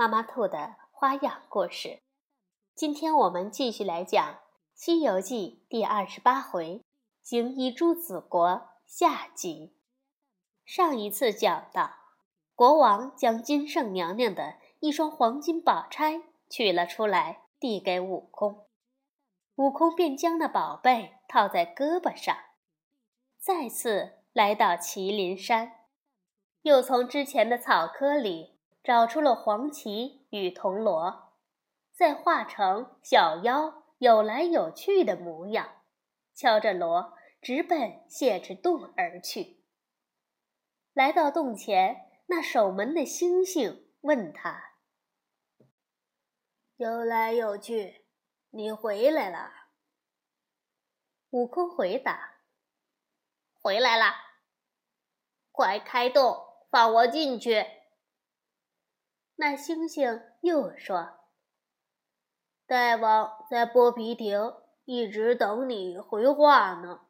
妈妈兔的花样故事，今天我们继续来讲《西游记》第二十八回“行医朱子国”下集。上一次讲到，国王将金圣娘娘的一双黄金宝钗取了出来，递给悟空，悟空便将那宝贝套在胳膊上，再次来到麒麟山，又从之前的草窠里。找出了黄芪与铜锣，再化成小妖有来有去的模样，敲着锣直奔谢之洞而去。来到洞前，那守门的猩猩问他：“有来有去，你回来了？”悟空回答：“回来了，快开洞，放我进去。”那猩猩又说：“大王在剥皮亭一直等你回话呢。”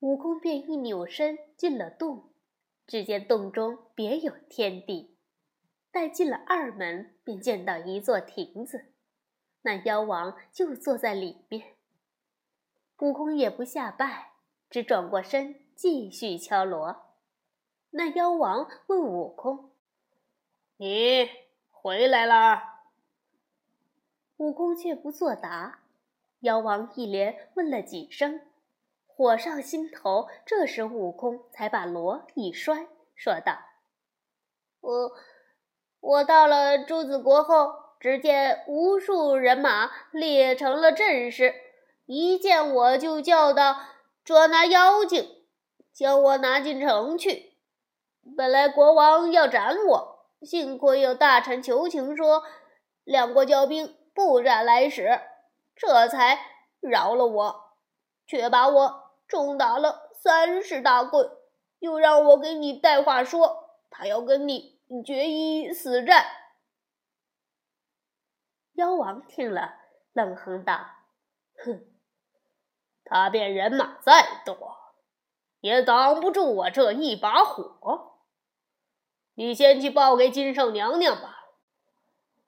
悟空便一扭身进了洞，只见洞中别有天地。待进了二门，便见到一座亭子，那妖王就坐在里面。悟空也不下拜，只转过身继续敲锣。那妖王问悟空。你回来了，悟空却不作答。妖王一连问了几声，火上心头。这时悟空才把锣一摔，说道：“我我到了朱子国后，只见无数人马列成了阵势，一见我就叫道：‘捉拿妖精，将我拿进城去。’本来国王要斩我。”幸亏有大臣求情，说两国交兵，不斩来使，这才饶了我，却把我重打了三十大棍，又让我给你带话说，他要跟你决一死战。妖王听了，冷哼道：“哼，他便人马再多，也挡不住我这一把火。”你先去报给金圣娘娘吧。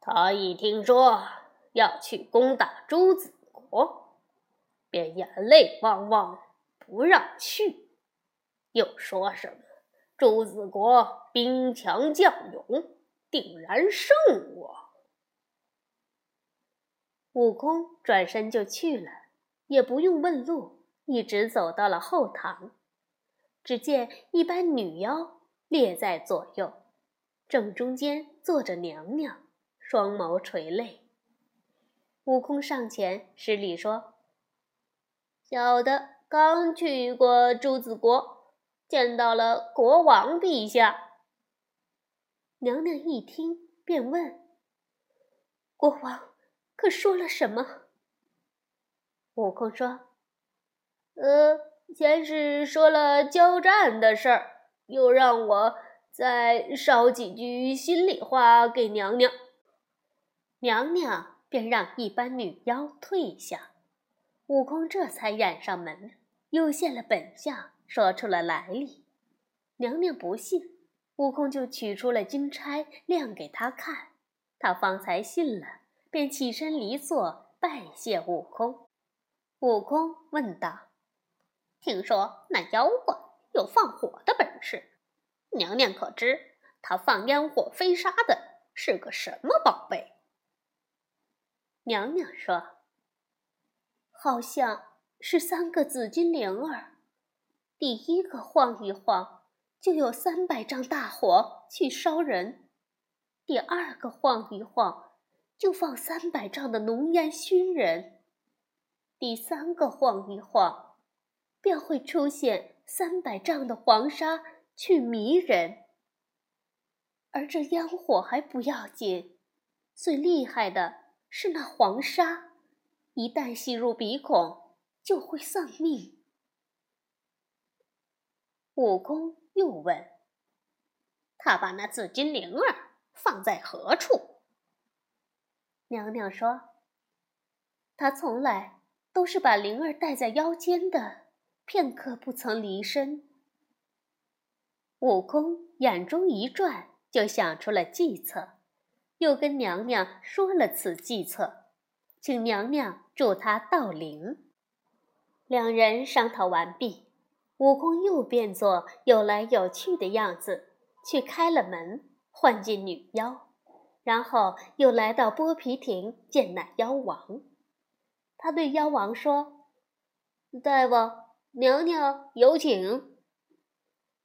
她一听说要去攻打朱子国，便眼泪汪汪，不让去。又说什么朱子国兵强将勇，定然胜我。悟空转身就去了，也不用问路，一直走到了后堂。只见一班女妖。列在左右，正中间坐着娘娘，双眸垂泪。悟空上前施礼说：“小的刚去过朱子国，见到了国王陛下。”娘娘一听，便问：“国王可说了什么？”悟空说：“呃，先是说了交战的事儿。”又让我再捎几句心里话给娘娘，娘娘便让一班女妖退下。悟空这才掩上门，又现了本相，说出了来历。娘娘不信，悟空就取出了金钗亮给她看，她方才信了，便起身离座拜谢悟空。悟空问道：“听说那妖怪？”有放火的本事，娘娘可知他放烟火飞沙的是个什么宝贝？娘娘说：“好像是三个紫金铃儿，第一个晃一晃，就有三百丈大火去烧人；第二个晃一晃，就放三百丈的浓烟熏人；第三个晃一晃，便会出现。”三百丈的黄沙去迷人，而这烟火还不要紧，最厉害的是那黄沙，一旦吸入鼻孔，就会丧命。悟空又问：“他把那紫金铃儿放在何处？”娘娘说：“他从来都是把铃儿戴在腰间的，片刻不曾离身。”悟空眼中一转，就想出了计策，又跟娘娘说了此计策，请娘娘助他盗灵。两人商讨完毕。悟空又变作有来有去的样子，去开了门，唤进女妖，然后又来到剥皮亭见那妖王。他对妖王说：“大王，娘娘有请。”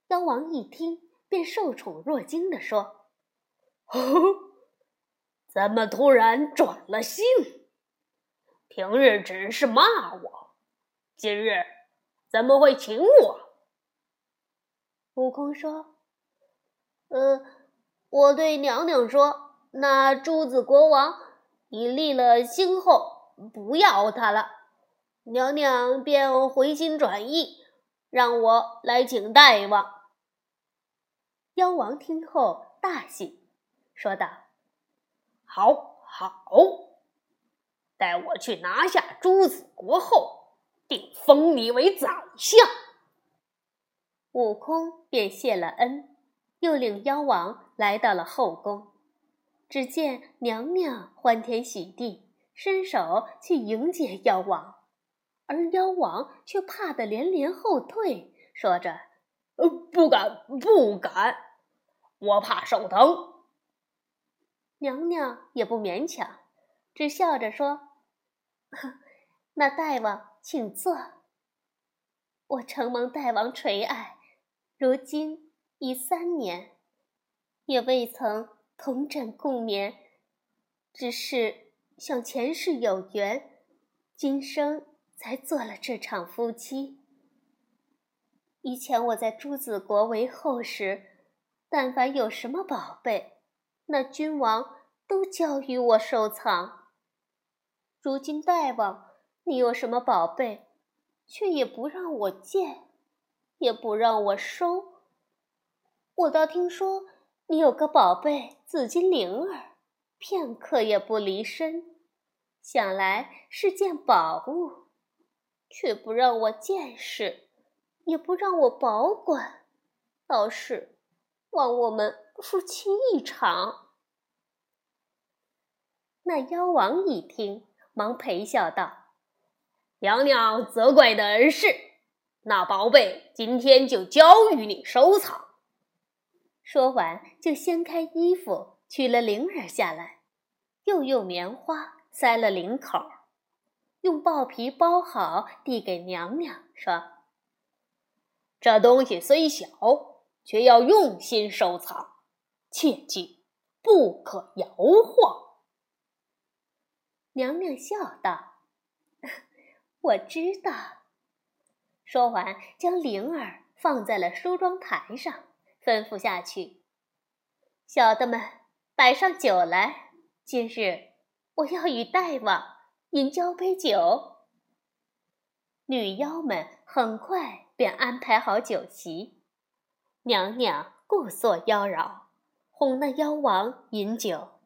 妖王一听，便受宠若惊地说：“哦，怎么突然转了性？平日只是骂我，今日……”怎么会请我？悟空说：“呃，我对娘娘说，那朱子国王已立了新后，不要他了。娘娘便回心转意，让我来请大王。”妖王听后大喜，说道：“好，好，待我去拿下朱子国后。”定封你为宰相。悟空便谢了恩，又领妖王来到了后宫。只见娘娘欢天喜地，伸手去迎接妖王，而妖王却怕得连连后退，说着：“呃，不敢，不敢，我怕手疼。”娘娘也不勉强，只笑着说：“那大王。”请坐。我承蒙大王垂爱，如今已三年，也未曾同枕共眠，只是想前世有缘，今生才做了这场夫妻。以前我在朱子国为后时，但凡有什么宝贝，那君王都交与我收藏。如今大王。你有什么宝贝，却也不让我见，也不让我收。我倒听说你有个宝贝紫金铃儿，片刻也不离身，想来是件宝物，却不让我见识，也不让我保管，倒是望我们夫妻一场。那妖王一听，忙陪笑道。娘娘责怪的是，那宝贝今天就交与你收藏。说完，就掀开衣服，取了铃儿下来，又用棉花塞了领口，用豹皮包好，递给娘娘，说：“这东西虽小，却要用心收藏，切记不可摇晃。”娘娘笑道。我知道。说完，将铃儿放在了梳妆台上，吩咐下去：“小的们，摆上酒来。今日我要与大王饮交杯酒。”女妖们很快便安排好酒席，娘娘故作妖娆，哄那妖王饮酒。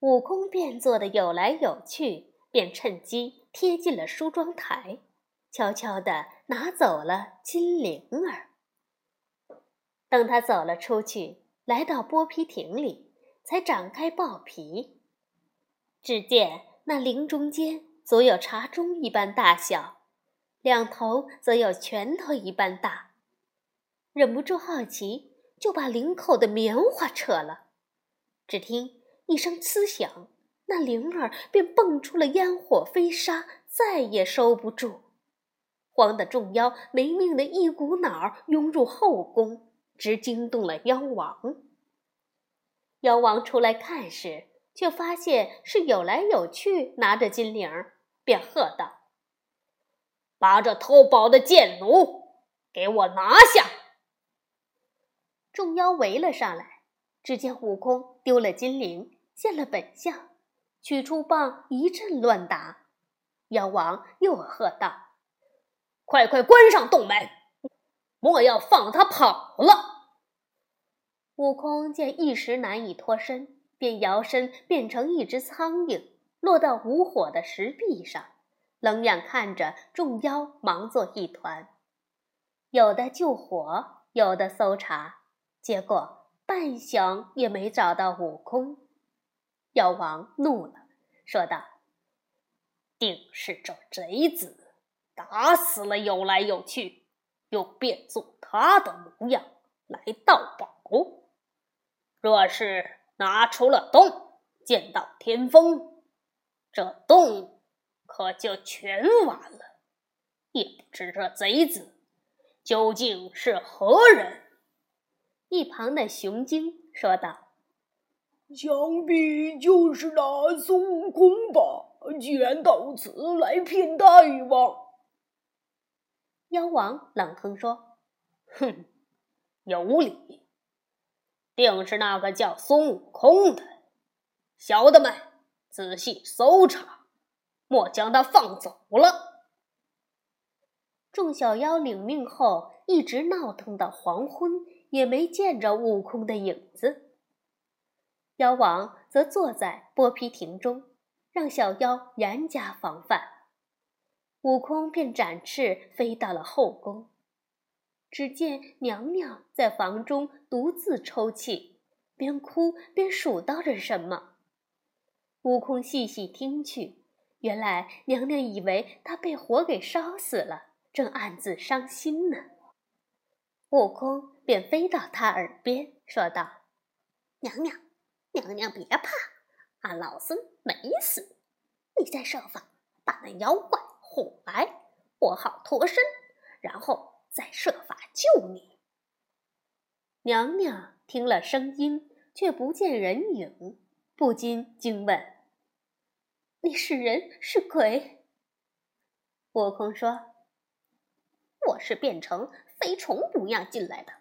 悟空变作的有来有去，便趁机。贴近了梳妆台，悄悄地拿走了金铃儿。等他走了出去，来到剥皮亭里，才展开豹皮，只见那铃中间足有茶盅一般大小，两头则有拳头一般大。忍不住好奇，就把铃口的棉花扯了。只听一声呲响。那铃儿便蹦出了烟火飞沙，再也收不住，慌得众妖没命的一股脑儿拥入后宫，直惊动了妖王。妖王出来看时，却发现是有来有去拿着金铃，便喝道：“把这偷宝的贱奴给我拿下！”众妖围了上来，只见悟空丢了金铃。现了本相，取出棒一阵乱打。妖王又喝道：“快快关上洞门，莫要放他跑了！”悟空见一时难以脱身，便摇身变成一只苍蝇，落到无火的石壁上，冷眼看着众妖忙作一团，有的救火，有的搜查，结果半晌也没找到悟空。妖王怒了，说道。定是这贼子打死了游来游去，又变作他的模样来盗宝。若是拿出了洞，见到天风，这洞可就全完了。也不知这贼子究竟是何人。一旁的熊精说道：“想必就是那孙悟空吧。”既然到此来骗大王，妖王冷哼说：“哼，有理，定是那个叫孙悟空的。小的们，仔细搜查，莫将他放走了。”众小妖领命后，一直闹腾到黄昏，也没见着悟空的影子。妖王则坐在剥皮亭中。让小妖严加防范，悟空便展翅飞到了后宫。只见娘娘在房中独自抽泣，边哭边数叨着什么。悟空细细听去，原来娘娘以为他被火给烧死了，正暗自伤心呢。悟空便飞到她耳边说道：“娘娘，娘娘别怕。”俺老孙没死，你再设法把那妖怪哄来，我好脱身，然后再设法救你。娘娘听了声音，却不见人影，不禁惊问：“你是人是鬼？”悟空说：“我是变成飞虫模样进来的，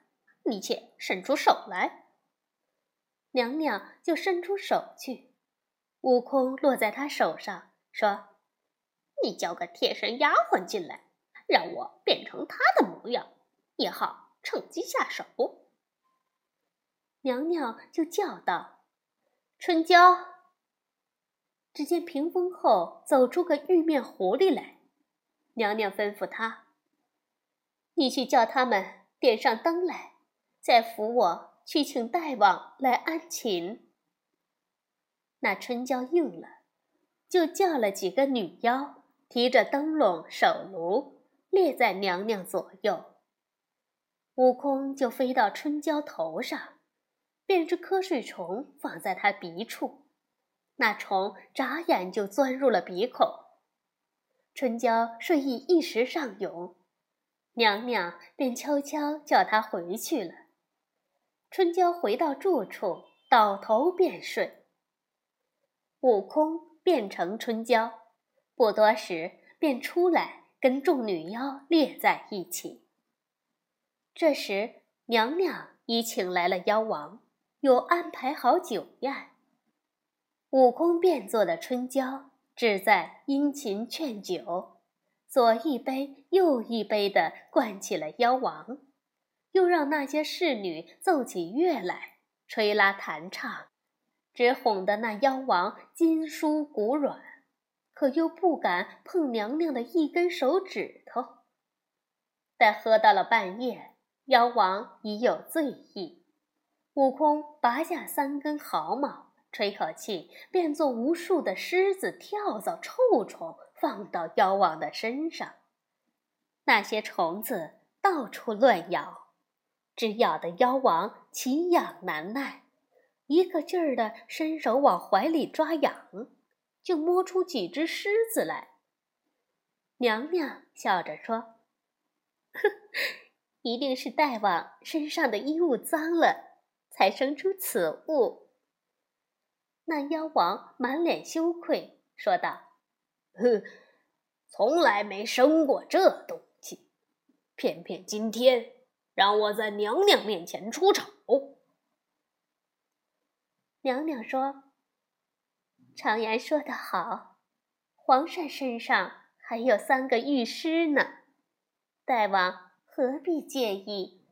你且伸出手来。”娘娘就伸出手去。悟空落在她手上，说：“你叫个贴身丫鬟进来，让我变成她的模样，也好趁机下手。”娘娘就叫道：“春娇！”只见屏风后走出个玉面狐狸来，娘娘吩咐他：“你去叫他们点上灯来，再扶我去请大王来安寝。”那春娇应了，就叫了几个女妖，提着灯笼、手炉，列在娘娘左右。悟空就飞到春娇头上，变只瞌睡虫放在她鼻处，那虫眨眼就钻入了鼻孔。春娇睡意一时上涌，娘娘便悄悄叫她回去了。春娇回到住处，倒头便睡。悟空变成春娇，不多时便出来，跟众女妖列在一起。这时娘娘已请来了妖王，又安排好酒宴。悟空变作的春娇，只在殷勤劝酒，左一杯右一杯的灌起了妖王，又让那些侍女奏起乐来，吹拉弹唱。只哄得那妖王筋酥骨软，可又不敢碰娘娘的一根手指头。待喝到了半夜，妖王已有醉意，悟空拔下三根毫毛，吹口气，变作无数的虱子、跳蚤、臭虫，放到妖王的身上。那些虫子到处乱咬，只咬得妖王奇痒难耐。一个劲儿的伸手往怀里抓痒，就摸出几只虱子来。娘娘笑着说：“哼，一定是大王身上的衣物脏了，才生出此物。”那妖王满脸羞愧，说道：“哼，从来没生过这东西，偏偏今天让我在娘娘面前出丑。”娘娘说：“常言说得好，黄鳝身上还有三个玉狮呢。大王何必介意？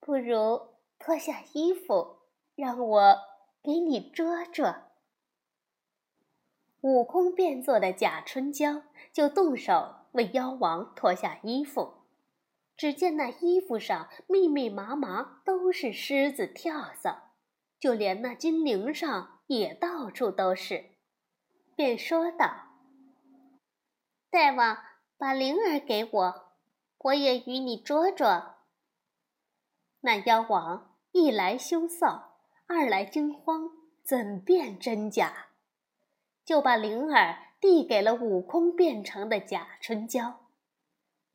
不如脱下衣服，让我给你捉捉。悟空变作的假春娇就动手为妖王脱下衣服，只见那衣服上密密麻麻都是虱子跳蚤，就连那金铃上也到处都是，便说道：“大王，把灵儿给我，我也与你捉捉。”那妖王一来羞臊，二来惊慌，怎辨真假？就把灵儿递给了悟空变成的假春娇。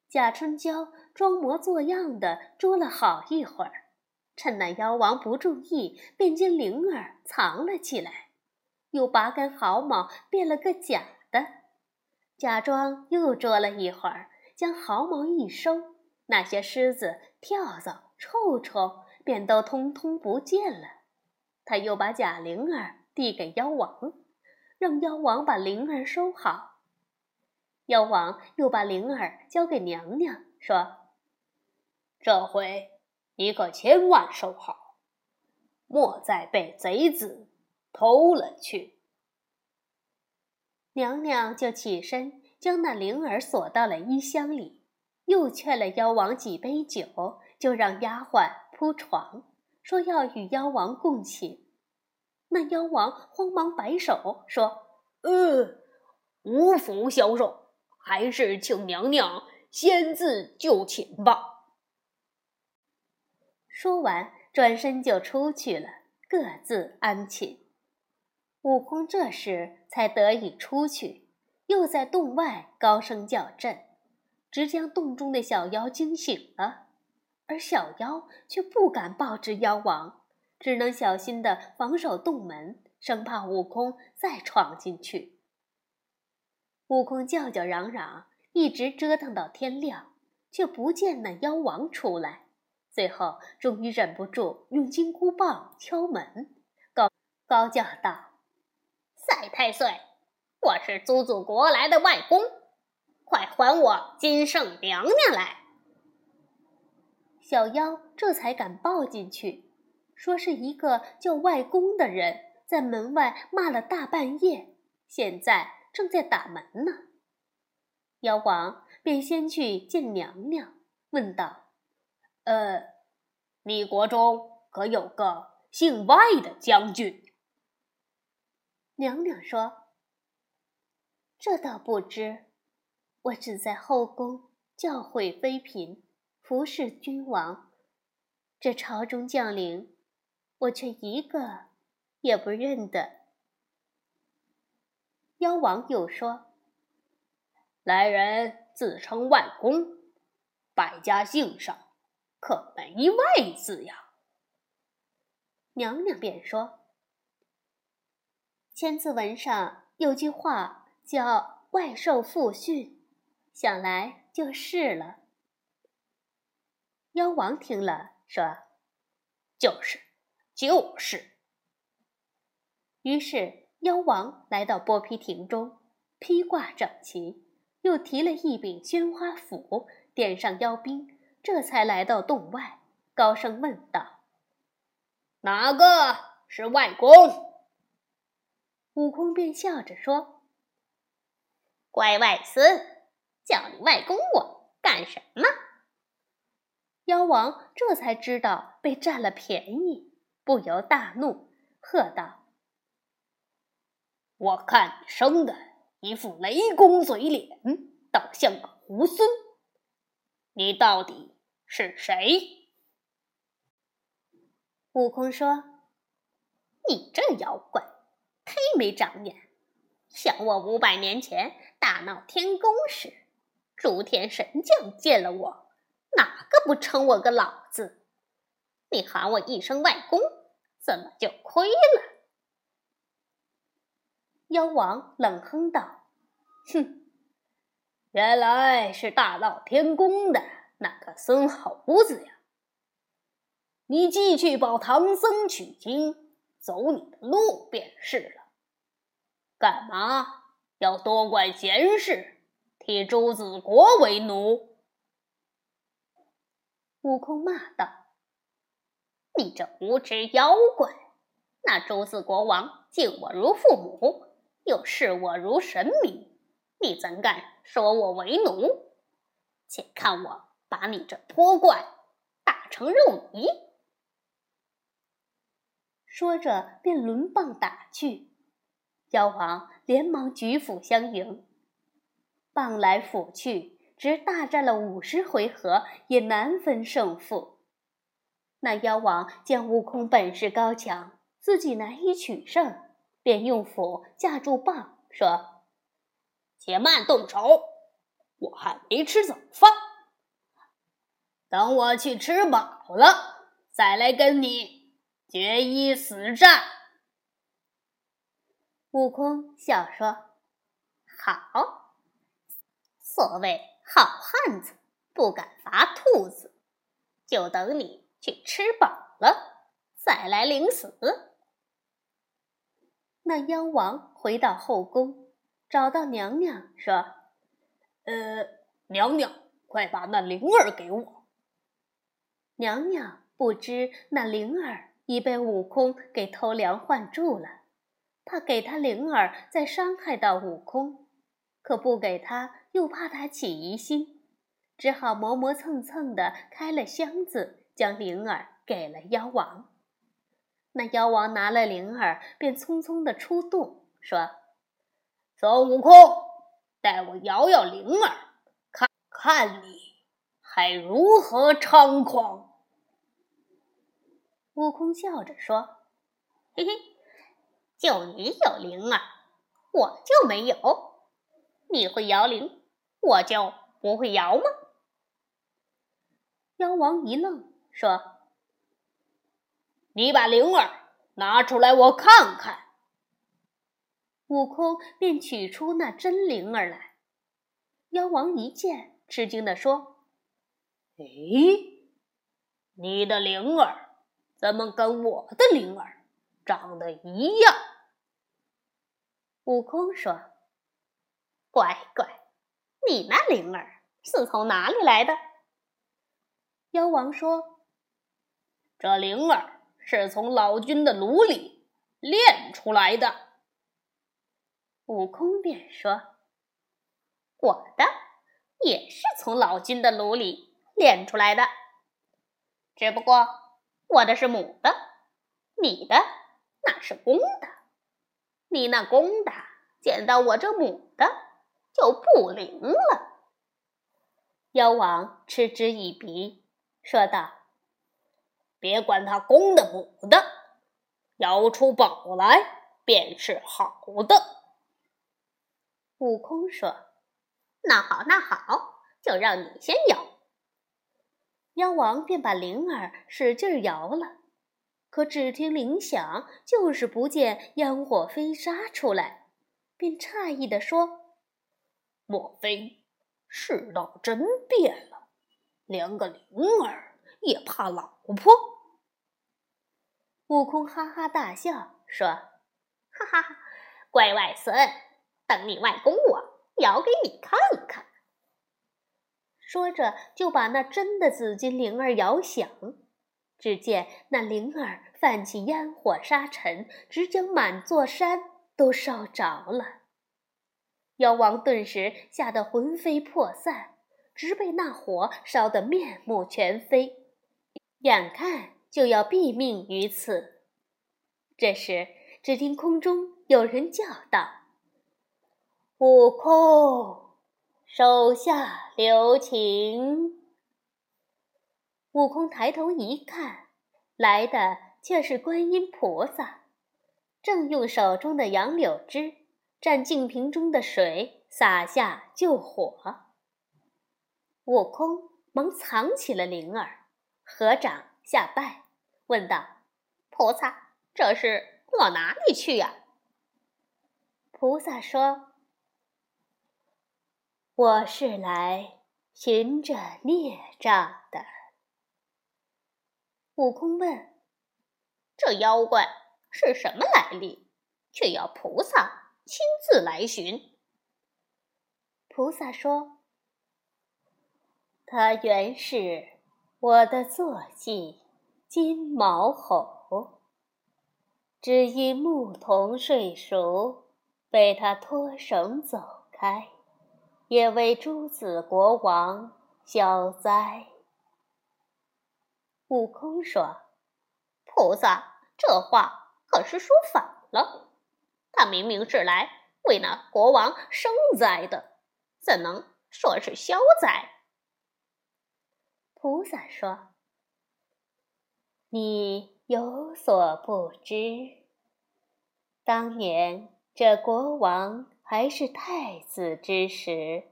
假春娇装模作样的捉了好一会儿，趁那妖王不注意，便将铃儿藏了起来，又拔根毫毛变了个假的，假装又捉了一会儿，将毫毛一收，那些虱子、跳蚤、臭虫便都通通不见了。他又把假铃儿递给妖王。让妖王把灵儿收好，妖王又把灵儿交给娘娘，说：“这回你可千万收好，莫再被贼子偷了去。”娘娘就起身将那灵儿锁到了衣箱里，又劝了妖王几杯酒，就让丫鬟铺床，说要与妖王共寝。那妖王慌忙摆手说：“呃，无福消受，还是请娘娘先自就寝吧。”说完，转身就出去了，各自安寝。悟空这时才得以出去，又在洞外高声叫阵，直将洞中的小妖惊醒了，而小妖却不敢报知妖王。只能小心地防守洞门，生怕悟空再闯进去。悟空叫叫嚷嚷，一直折腾到天亮，却不见那妖王出来。最后，终于忍不住用金箍棒敲门，高高叫道：“赛太岁，我是祖祖国来的外公，快还我金圣娘娘来！”小妖这才敢抱进去。说是一个叫外公的人在门外骂了大半夜，现在正在打门呢。妖王便先去见娘娘，问道：“呃，你国中可有个姓外的将军？”娘娘说：“这倒不知，我只在后宫教诲妃嫔，服侍君王。这朝中将领。”我却一个也不认得。妖王又说：“来人自称外公，百家姓上可没外字呀。”娘娘便说：“千字文上有句话叫‘外受父训’，想来就是了。”妖王听了说：“就是。”就是。于是妖王来到剥皮亭中，披挂整齐，又提了一柄宣花斧，点上妖兵，这才来到洞外，高声问道：“哪个是外公？”悟空便笑着说：“乖外孙，叫你外公我干什么？”妖王这才知道被占了便宜。不由大怒，喝道：“我看你生的一副雷公嘴脸，倒像个猢狲。你到底是谁？”悟空说：“你这妖怪，忒没长眼！想我五百年前大闹天宫时，诸天神将见了我，哪个不称我个老子？你喊我一声外公。”怎么就亏了？妖王冷哼道：“哼，原来是大闹天宫的那个孙猴子呀！你继续保唐僧取经，走你的路便是了。干嘛要多管闲事，替朱子国为奴？”悟空骂道：“你这无知妖怪！那朱子国王敬我如父母，又视我如神明，你怎敢说我为奴？且看我把你这泼怪打成肉泥！”说着，便抡棒打去。妖王连忙举斧相迎，棒来斧去，直大战了五十回合，也难分胜负。那妖王见悟空本事高强，自己难以取胜，便用斧架住棒，说：“且慢动手，我还没吃早饭。等我去吃饱了，再来跟你决一死战。”悟空笑说：“好，所谓好汉子不敢伐兔子，就等你去吃饱了再来领死。”那妖王回到后宫，找到娘娘说：“呃，娘娘，快把那灵儿给我。”娘娘不知那灵儿已被悟空给偷梁换柱了。怕给他灵儿再伤害到悟空，可不给他又怕他起疑心，只好磨磨蹭蹭的开了箱子，将灵儿给了妖王。那妖王拿了灵儿，便匆匆的出洞，说：“孙悟空，带我摇摇灵儿，看看你还如何猖狂。”悟空笑着说：“嘿嘿。”就你有灵儿，我就没有。你会摇铃，我就不会摇吗？妖王一愣，说：“你把灵儿拿出来，我看看。”悟空便取出那真灵儿来。妖王一见，吃惊地说：“哎，你的灵儿怎么跟我的灵儿？”长得一样。悟空说：“乖乖，你那灵儿是从哪里来的？”妖王说：“这灵儿是从老君的炉里炼出来的。”悟空便说：“我的也是从老君的炉里炼出来的，只不过我的是母的，你的。”那是公的，你那公的见到我这母的就不灵了。妖王嗤之以鼻，说道：“别管他公的母的，摇出宝来便是好的。”悟空说：“那好，那好，就让你先摇。”妖王便把灵儿使劲摇了。可只听铃响，就是不见烟火飞沙出来，便诧异地说：“莫非世道真变了？连个灵儿也怕老婆？”悟空哈哈大笑说：“哈哈哈，乖外孙，等你外公我摇给你看看。”说着就把那真的紫金铃儿摇响。只见那铃儿泛起烟火沙尘，直将满座山都烧着了。妖王顿时吓得魂飞魄散，直被那火烧得面目全非，眼看就要毙命于此。这时，只听空中有人叫道：“悟空，手下留情。”悟空抬头一看，来的却是观音菩萨，正用手中的杨柳枝蘸净瓶中的水洒下救火。悟空忙藏起了灵儿，合掌下拜，问道：“菩萨，这是往哪里去呀？”菩萨说：“我是来寻着孽障的。”悟空问：“这妖怪是什么来历？却要菩萨亲自来寻。菩萨说：“他原是我的坐骑金毛猴，只因牧童睡熟，被他脱绳走开，也为诸子国王消灾。”悟空说：“菩萨，这话可是说反了。他明明是来为那国王生灾的。”怎能说是消灾？菩萨说：“你有所不知，当年这国王还是太子之时，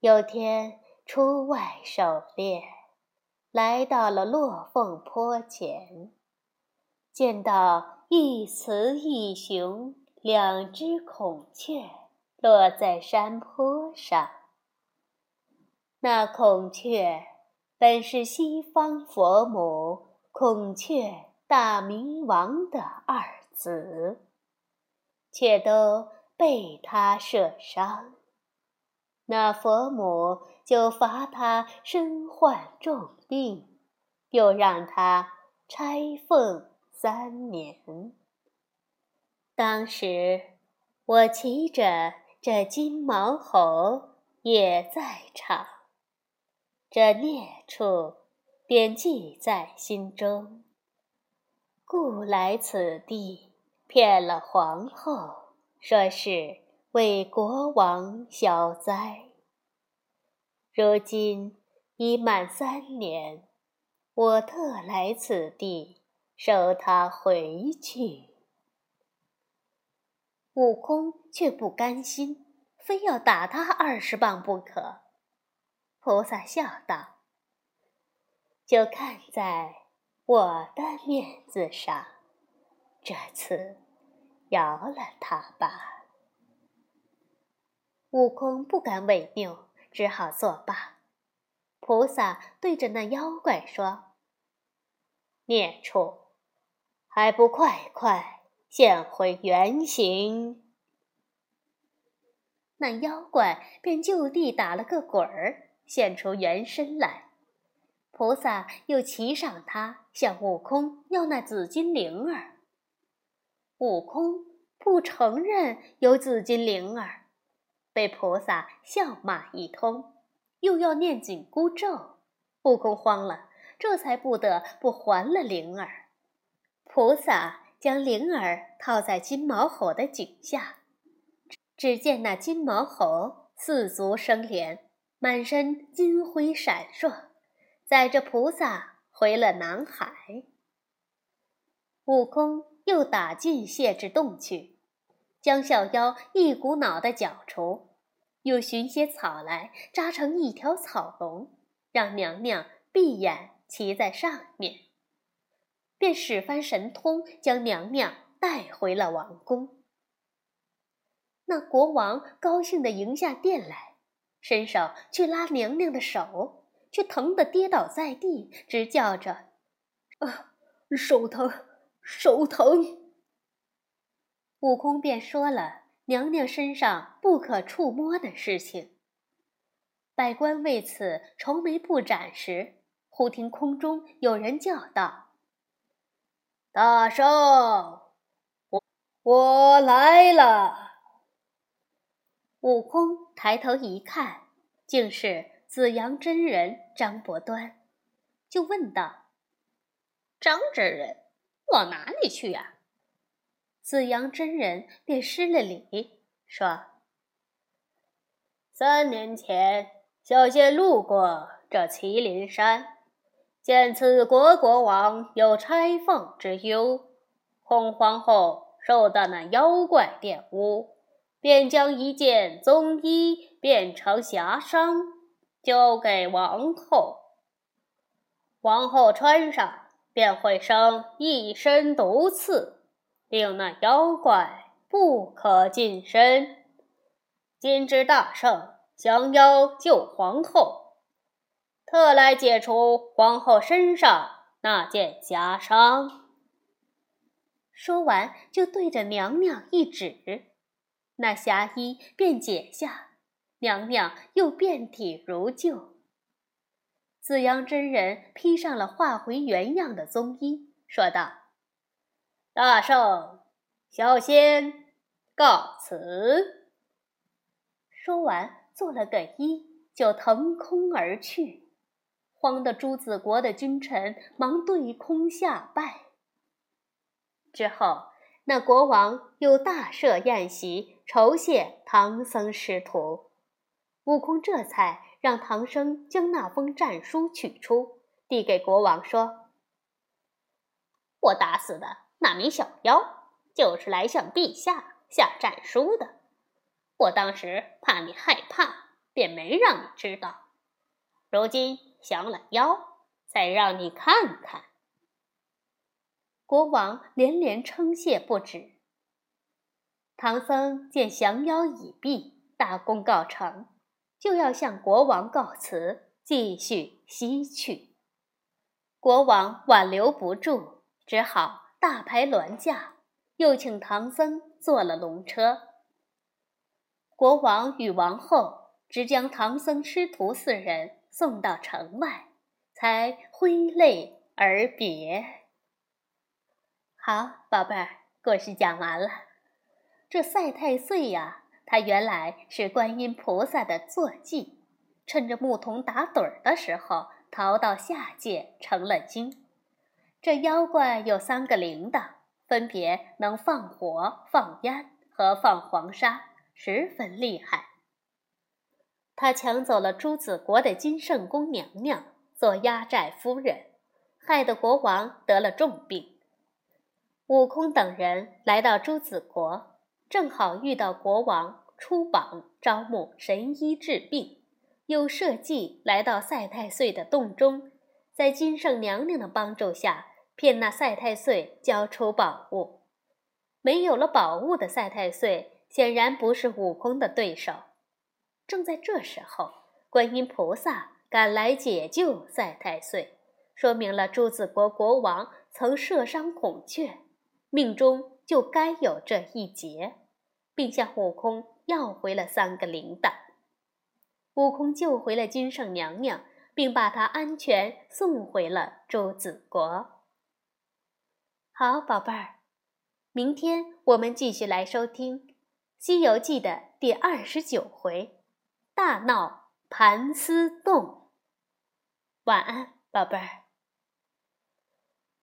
有天出外狩猎，来到了落凤坡前，见到一雌一雄两只孔雀。”落在山坡上。那孔雀本是西方佛母孔雀大明王的二子，却都被他射伤。那佛母就罚他身患重病，又让他拆凤三年。当时我骑着。这金毛猴也在场，这孽畜便记在心中，故来此地骗了皇后，说是为国王消灾。如今已满三年，我特来此地收他回去。悟空却不甘心，非要打他二十棒不可。菩萨笑道：“就看在我的面子上，这次饶了他吧。”悟空不敢违拗，只好作罢。菩萨对着那妖怪说：“孽畜，还不快快！”现回原形，那妖怪便就地打了个滚儿，现出原身来。菩萨又骑上他，向悟空要那紫金铃儿。悟空不承认有紫金铃儿，被菩萨笑骂一通，又要念紧箍咒。悟空慌了，这才不得不还了铃儿。菩萨。将铃儿套在金毛猴的颈下，只见那金毛猴四足生莲，满身金辉闪烁，载着菩萨回了南海。悟空又打进谢之洞去，将小妖一股脑的绞除，又寻些草来扎成一条草龙，让娘娘闭眼骑在上面。便使番神通，将娘娘带回了王宫。那国王高兴地迎下殿来，伸手去拉娘娘的手，却疼得跌倒在地，直叫着：“啊，手疼，手疼！”悟空便说了娘娘身上不可触摸的事情。百官为此愁眉不展时，忽听空中有人叫道。大圣，我我来了。悟空抬头一看，竟是紫阳真人张伯端，就问道：“张真人，往哪里去呀？”紫阳真人便施了礼，说：“三年前，小仙路过这麒麟山。”见此国国王有拆凤之忧，恐皇后受到那妖怪玷污，便将一件宗衣变成霞裳，交给王后。王后穿上，便会生一身毒刺，令那妖怪不可近身。今之大圣降妖救皇后。特来解除皇后身上那件袈裟。说完，就对着娘娘一指。那霞衣便解下，娘娘又遍体如旧。紫阳真人披上了化回原样的棕衣，说道：“大圣，小仙告辞。”说完，做了个揖，就腾空而去。慌得朱子国的君臣忙对空下拜。之后，那国王又大设宴席酬谢唐僧师徒。悟空这才让唐僧将那封战书取出，递给国王说：“我打死的那名小妖，就是来向陛下下战书的。我当时怕你害怕，便没让你知道。如今降了妖，再让你看看。”国王连连称谢不止。唐僧见降妖已毕，大功告成，就要向国王告辞，继续西去。国王挽留不住，只好大排銮驾，又请唐僧坐了龙车。国王与王后只将唐僧师徒四人送到城外，才挥泪而别。好，宝贝儿，故事讲完了。这赛太岁呀，他原来是观音菩萨的坐骑，趁着牧童打盹儿的时候，逃到下界成了精。这妖怪有三个铃铛，分别能放火、放烟和放黄沙，十分厉害。他抢走了朱子国的金圣宫娘娘做压寨夫人，害得国王得了重病。悟空等人来到朱子国，正好遇到国王出榜招募神医治病，又设计来到赛太岁的洞中，在金圣娘娘的帮助下，骗那赛太岁交出宝物。没有了宝物的赛太岁显然不是悟空的对手。正在这时候，观音菩萨赶来解救赛太岁，说明了朱子国国王曾射伤孔雀。命中就该有这一劫，并向悟空要回了三个铃铛。悟空救回了金圣娘娘，并把她安全送回了朱子国。好，宝贝儿，明天我们继续来收听《西游记》的第二十九回“大闹盘丝洞”。晚安，宝贝儿。